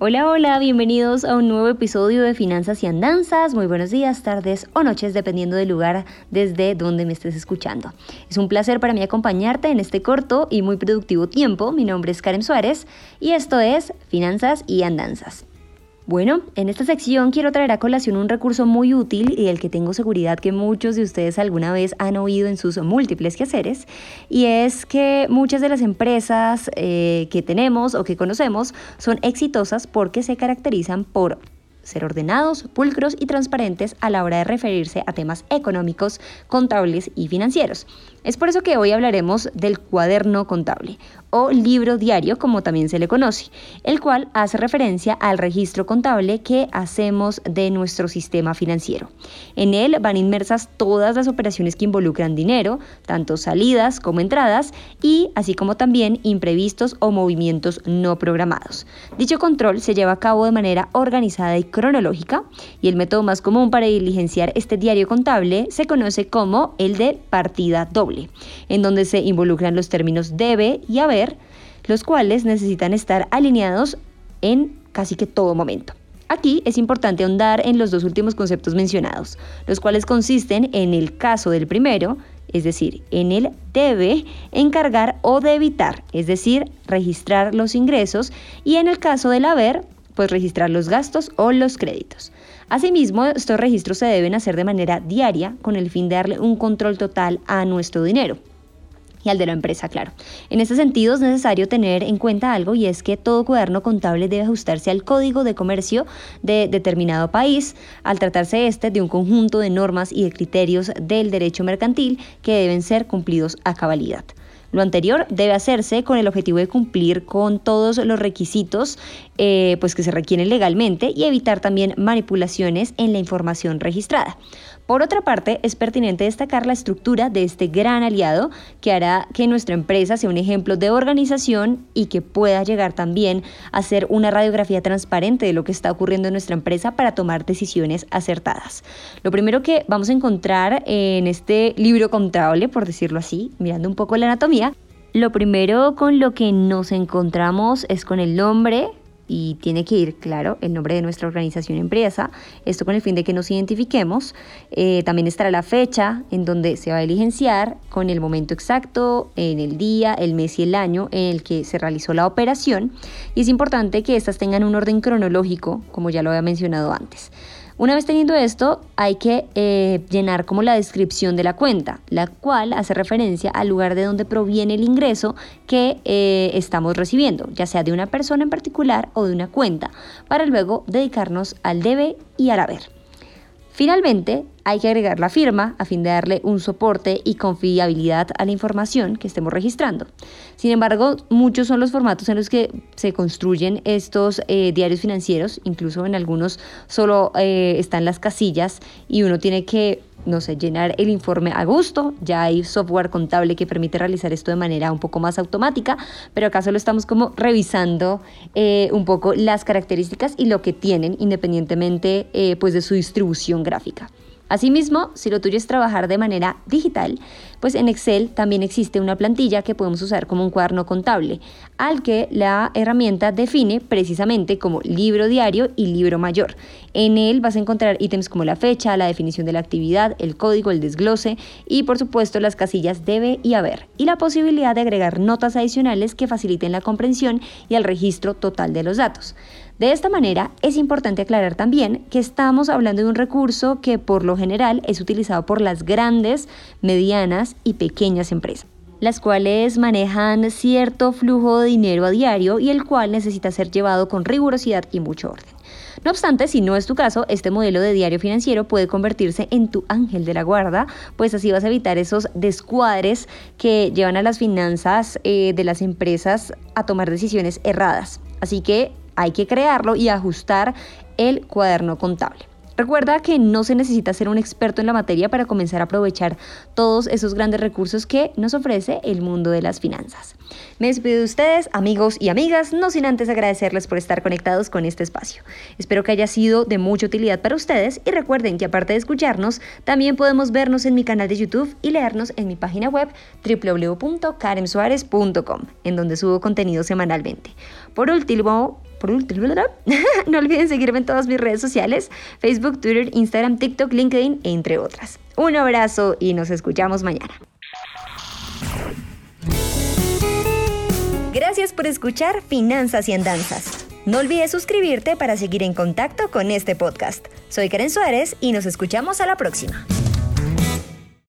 Hola, hola, bienvenidos a un nuevo episodio de Finanzas y Andanzas. Muy buenos días, tardes o noches, dependiendo del lugar desde donde me estés escuchando. Es un placer para mí acompañarte en este corto y muy productivo tiempo. Mi nombre es Karen Suárez y esto es Finanzas y Andanzas. Bueno, en esta sección quiero traer a colación un recurso muy útil y del que tengo seguridad que muchos de ustedes alguna vez han oído en sus múltiples quehaceres, y es que muchas de las empresas eh, que tenemos o que conocemos son exitosas porque se caracterizan por ser ordenados, pulcros y transparentes a la hora de referirse a temas económicos, contables y financieros. Es por eso que hoy hablaremos del cuaderno contable o libro diario como también se le conoce, el cual hace referencia al registro contable que hacemos de nuestro sistema financiero. En él van inmersas todas las operaciones que involucran dinero, tanto salidas como entradas, y así como también imprevistos o movimientos no programados. Dicho control se lleva a cabo de manera organizada y cronológica, y el método más común para diligenciar este diario contable se conoce como el de partida doble en donde se involucran los términos debe y haber, los cuales necesitan estar alineados en casi que todo momento. Aquí es importante ahondar en los dos últimos conceptos mencionados, los cuales consisten en el caso del primero, es decir, en el debe encargar o debitar, es decir, registrar los ingresos, y en el caso del haber, pues registrar los gastos o los créditos. Asimismo, estos registros se deben hacer de manera diaria con el fin de darle un control total a nuestro dinero y al de la empresa, claro. En este sentido es necesario tener en cuenta algo y es que todo cuaderno contable debe ajustarse al código de comercio de determinado país, al tratarse este de un conjunto de normas y de criterios del derecho mercantil que deben ser cumplidos a cabalidad. Lo anterior debe hacerse con el objetivo de cumplir con todos los requisitos eh, pues que se requieren legalmente y evitar también manipulaciones en la información registrada. Por otra parte, es pertinente destacar la estructura de este gran aliado que hará que nuestra empresa sea un ejemplo de organización y que pueda llegar también a ser una radiografía transparente de lo que está ocurriendo en nuestra empresa para tomar decisiones acertadas. Lo primero que vamos a encontrar en este libro contable, por decirlo así, mirando un poco la anatomía, lo primero con lo que nos encontramos es con el nombre, y tiene que ir, claro, el nombre de nuestra organización empresa, esto con el fin de que nos identifiquemos. Eh, también estará la fecha en donde se va a diligenciar con el momento exacto, en el día, el mes y el año en el que se realizó la operación. Y es importante que estas tengan un orden cronológico, como ya lo había mencionado antes. Una vez teniendo esto, hay que eh, llenar como la descripción de la cuenta, la cual hace referencia al lugar de donde proviene el ingreso que eh, estamos recibiendo, ya sea de una persona en particular o de una cuenta, para luego dedicarnos al debe y al haber. Finalmente, hay que agregar la firma a fin de darle un soporte y confiabilidad a la información que estemos registrando. Sin embargo, muchos son los formatos en los que se construyen estos eh, diarios financieros, incluso en algunos solo eh, están las casillas y uno tiene que no sé, llenar el informe a gusto. Ya hay software contable que permite realizar esto de manera un poco más automática, pero acá solo estamos como revisando eh, un poco las características y lo que tienen independientemente eh, pues de su distribución gráfica. Asimismo, si lo tuyo es trabajar de manera digital, pues en Excel también existe una plantilla que podemos usar como un cuaderno contable, al que la herramienta define precisamente como libro diario y libro mayor. En él vas a encontrar ítems como la fecha, la definición de la actividad, el código, el desglose y por supuesto las casillas debe y haber, y la posibilidad de agregar notas adicionales que faciliten la comprensión y el registro total de los datos. De esta manera, es importante aclarar también que estamos hablando de un recurso que por lo general es utilizado por las grandes, medianas y pequeñas empresas las cuales manejan cierto flujo de dinero a diario y el cual necesita ser llevado con rigurosidad y mucho orden. No obstante, si no es tu caso, este modelo de diario financiero puede convertirse en tu ángel de la guarda, pues así vas a evitar esos descuadres que llevan a las finanzas eh, de las empresas a tomar decisiones erradas. Así que hay que crearlo y ajustar el cuaderno contable. Recuerda que no se necesita ser un experto en la materia para comenzar a aprovechar todos esos grandes recursos que nos ofrece el mundo de las finanzas. Me despido de ustedes, amigos y amigas, no sin antes agradecerles por estar conectados con este espacio. Espero que haya sido de mucha utilidad para ustedes y recuerden que aparte de escucharnos, también podemos vernos en mi canal de YouTube y leernos en mi página web www.karensuarez.com, en donde subo contenido semanalmente. Por último, por último, no olviden seguirme en todas mis redes sociales, Facebook, Twitter, Instagram, TikTok, LinkedIn, entre otras. Un abrazo y nos escuchamos mañana. Gracias por escuchar Finanzas y Andanzas. No olvides suscribirte para seguir en contacto con este podcast. Soy Karen Suárez y nos escuchamos a la próxima.